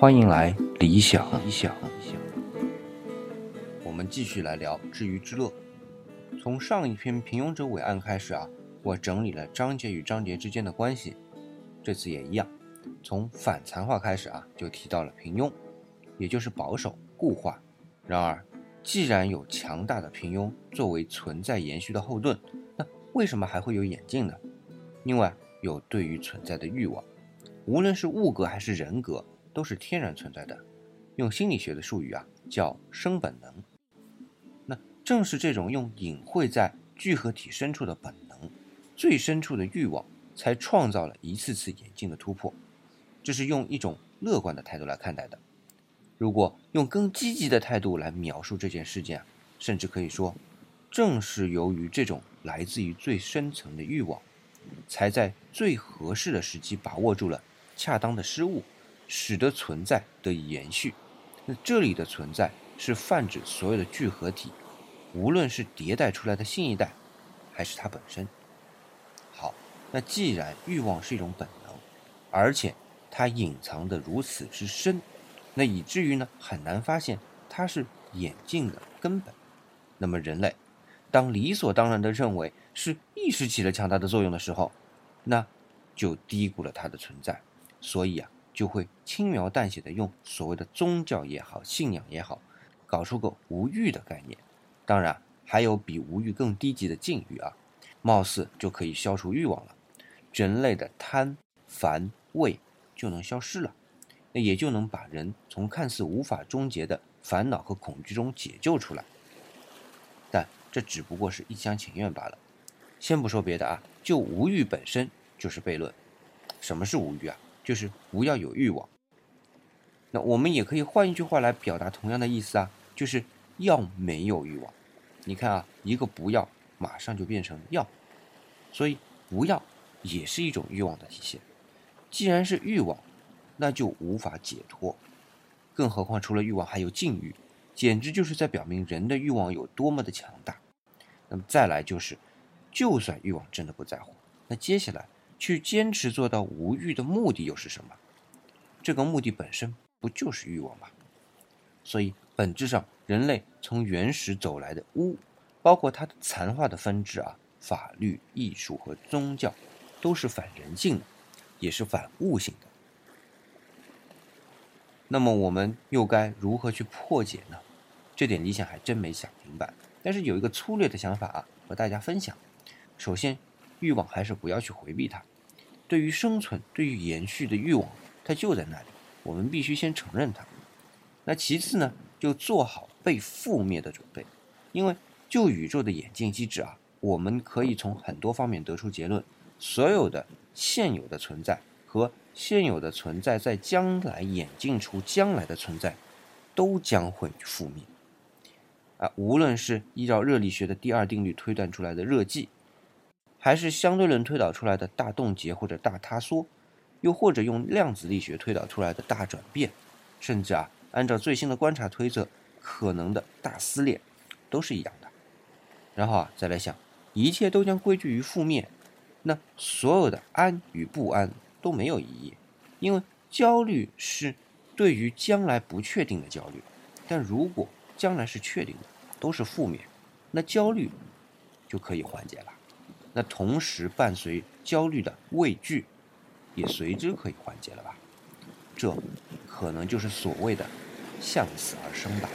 欢迎来理想理想。理想我们继续来聊知鱼之乐。从上一篇平庸者伟案开始啊，我整理了章节与章节之间的关系。这次也一样，从反残化开始啊，就提到了平庸，也就是保守固化。然而，既然有强大的平庸作为存在延续的后盾，那为什么还会有演进呢？另外，有对于存在的欲望，无论是物格还是人格。都是天然存在的，用心理学的术语啊，叫生本能。那正是这种用隐晦在聚合体深处的本能，最深处的欲望，才创造了一次次演进的突破。这是用一种乐观的态度来看待的。如果用更积极的态度来描述这件事件，甚至可以说，正是由于这种来自于最深层的欲望，才在最合适的时机把握住了恰当的失误。使得存在得以延续。那这里的存在是泛指所有的聚合体，无论是迭代出来的新一代，还是它本身。好，那既然欲望是一种本能，而且它隐藏的如此之深，那以至于呢很难发现它是演进的根本。那么人类当理所当然地认为是意识起了强大的作用的时候，那就低估了它的存在。所以啊。就会轻描淡写的用所谓的宗教也好，信仰也好，搞出个无欲的概念。当然，还有比无欲更低级的禁欲啊，貌似就可以消除欲望了，人类的贪、烦、畏就能消失了，那也就能把人从看似无法终结的烦恼和恐惧中解救出来。但这只不过是一厢情愿罢了。先不说别的啊，就无欲本身就是悖论。什么是无欲啊？就是不要有欲望。那我们也可以换一句话来表达同样的意思啊，就是要没有欲望。你看啊，一个不要马上就变成要，所以不要也是一种欲望的体现。既然是欲望，那就无法解脱。更何况除了欲望还有禁欲，简直就是在表明人的欲望有多么的强大。那么再来就是，就算欲望真的不在乎，那接下来。去坚持做到无欲的目的又是什么？这个目的本身不就是欲望吗？所以本质上，人类从原始走来的巫，包括它的残化的分支啊，法律、艺术和宗教，都是反人性的，也是反悟性的。那么我们又该如何去破解呢？这点理想还真没想明白。但是有一个粗略的想法啊，和大家分享。首先，欲望还是不要去回避它。对于生存、对于延续的欲望，它就在那里，我们必须先承认它。那其次呢，就做好被覆灭的准备。因为就宇宙的演进机制啊，我们可以从很多方面得出结论：所有的现有的存在和现有的存在在将来演进出将来的存在，都将会覆灭。啊，无论是依照热力学的第二定律推断出来的热寂。还是相对论推导出来的大冻结或者大塌缩，又或者用量子力学推导出来的大转变，甚至啊，按照最新的观察推测，可能的大撕裂，都是一样的。然后啊，再来想，一切都将归聚于负面，那所有的安与不安都没有意义，因为焦虑是对于将来不确定的焦虑。但如果将来是确定的，都是负面，那焦虑就可以缓解了。那同时伴随焦虑的畏惧，也随之可以缓解了吧？这可能就是所谓的向死而生吧。